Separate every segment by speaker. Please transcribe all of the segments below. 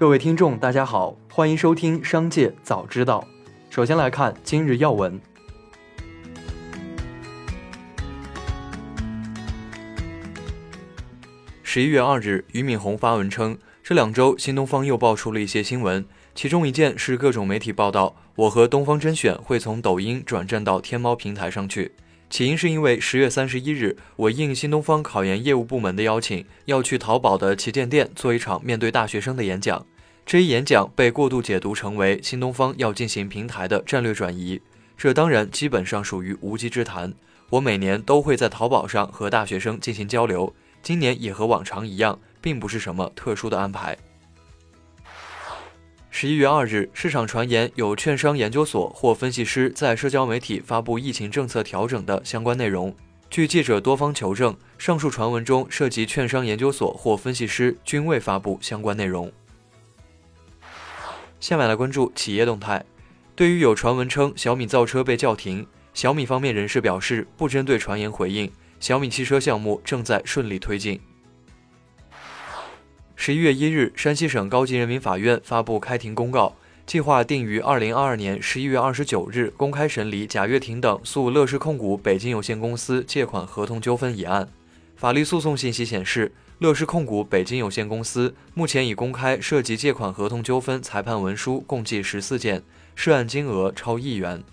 Speaker 1: 各位听众，大家好，欢迎收听《商界早知道》。首先来看今日要闻。十一月二日，俞敏洪发文称，这两周新东方又爆出了一些新闻，其中一件是各种媒体报道，我和东方甄选会从抖音转战到天猫平台上去。起因是因为十月三十一日，我应新东方考研业务部门的邀请，要去淘宝的旗舰店做一场面对大学生的演讲。这一演讲被过度解读成为新东方要进行平台的战略转移，这当然基本上属于无稽之谈。我每年都会在淘宝上和大学生进行交流，今年也和往常一样，并不是什么特殊的安排。十一月二日，市场传言有券商研究所或分析师在社交媒体发布疫情政策调整的相关内容。据记者多方求证，上述传闻中涉及券商研究所或分析师均未发布相关内容。下面来关注企业动态。对于有传闻称小米造车被叫停，小米方面人士表示不针对传言回应，小米汽车项目正在顺利推进。十一月一日，山西省高级人民法院发布开庭公告，计划定于二零二二年十一月二十九日公开审理贾跃亭等诉乐视控股北京有限公司借款合同纠纷一案。法律诉讼信息显示，乐视控股北京有限公司目前已公开涉及借款合同纠纷裁判文书共计十四件，涉案金额超亿元。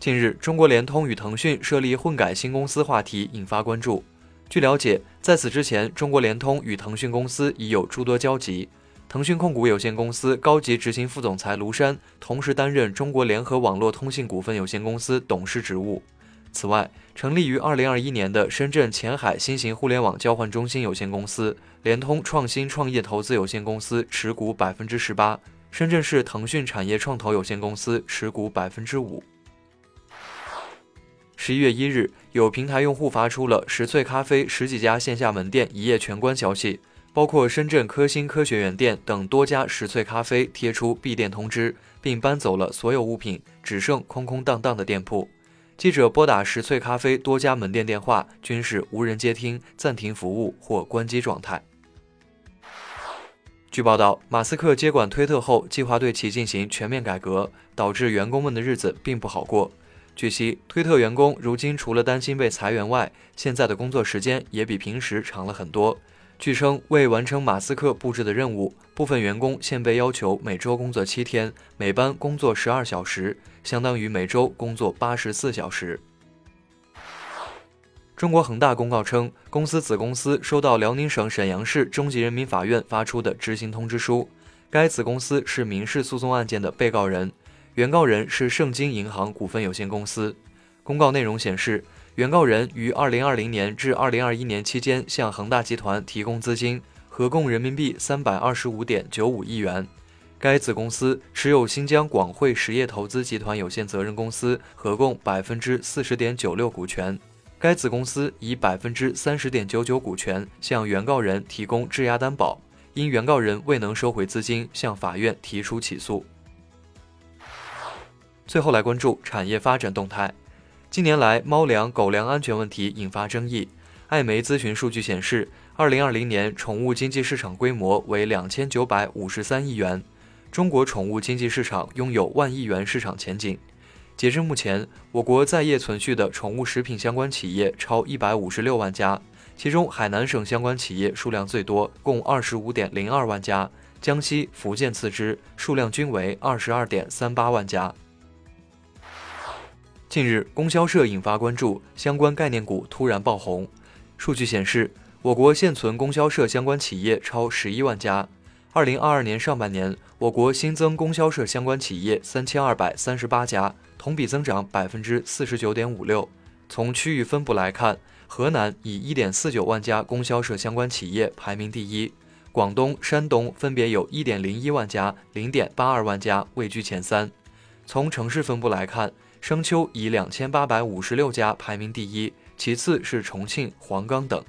Speaker 1: 近日，中国联通与腾讯设立混改新公司话题引发关注。据了解，在此之前，中国联通与腾讯公司已有诸多交集。腾讯控股有限公司高级执行副总裁卢山同时担任中国联合网络通信股份有限公司董事职务。此外，成立于2021年的深圳前海新型互联网交换中心有限公司、联通创新创业投资有限公司持股百分之十八，深圳市腾讯产业创投有限公司持股百分之五。十一月一日，有平台用户发出了十萃咖啡十几家线下门店一夜全关消息，包括深圳科兴科学园店等多家十萃咖啡贴出闭店通知，并搬走了所有物品，只剩空空荡荡的店铺。记者拨打十萃咖啡多家门店电话，均是无人接听、暂停服务或关机状态。据报道，马斯克接管推特后，计划对其进行全面改革，导致员工们的日子并不好过。据悉，推特员工如今除了担心被裁员外，现在的工作时间也比平时长了很多。据称，为完成马斯克布置的任务，部分员工现被要求每周工作七天，每班工作十二小时，相当于每周工作八十四小时。中国恒大公告称，公司子公司收到辽宁省沈阳市中级人民法院发出的执行通知书，该子公司是民事诉讼案件的被告人。原告人是盛京银行股份有限公司。公告内容显示，原告人于二零二零年至二零二一年期间向恒大集团提供资金，合共人民币三百二十五点九五亿元。该子公司持有新疆广汇实业投资集团有限责任公司合共百分之四十点九六股权。该子公司以百分之三十点九九股权向原告人提供质押担保，因原告人未能收回资金，向法院提出起诉。最后来关注产业发展动态。近年来，猫粮、狗粮安全问题引发争议。艾媒咨询数据显示，二零二零年宠物经济市场规模为两千九百五十三亿元，中国宠物经济市场拥有万亿元市场前景。截至目前，我国在业存续的宠物食品相关企业超一百五十六万家，其中海南省相关企业数量最多，共二十五点零二万家，江西、福建次之，数量均为二十二点三八万家。近日，供销社引发关注，相关概念股突然爆红。数据显示，我国现存供销社相关企业超十一万家。二零二二年上半年，我国新增供销社相关企业三千二百三十八家，同比增长百分之四十九点五六。从区域分布来看，河南以一点四九万家供销社相关企业排名第一，广东、山东分别有一点零一万家、零点八二万家位居前三。从城市分布来看，商丘以两千八百五十六家排名第一，其次是重庆、黄冈等。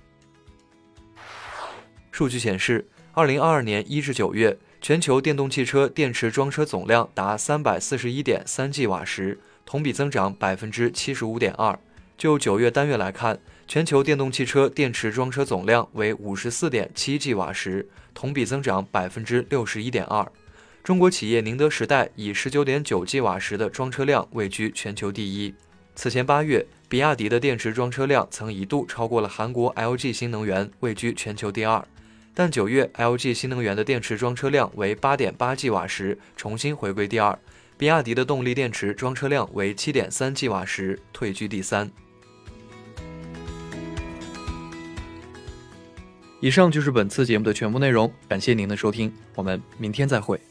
Speaker 1: 数据显示，二零二二年一至九月，全球电动汽车电池装车总量达三百四十一点三 G 瓦时，同比增长百分之七十五点二。就九月单月来看，全球电动汽车电池装车总量为五十四点七 G 瓦时，同比增长百分之六十一点二。中国企业宁德时代以十九点九 G 瓦时的装车量位居全球第一。此前八月，比亚迪的电池装车量曾一度超过了韩国 LG 新能源，位居全球第二。但九月，LG 新能源的电池装车量为八点八 G 瓦时，重新回归第二。比亚迪的动力电池装车量为七点三 G 瓦时，退居第三。以上就是本次节目的全部内容，感谢您的收听，我们明天再会。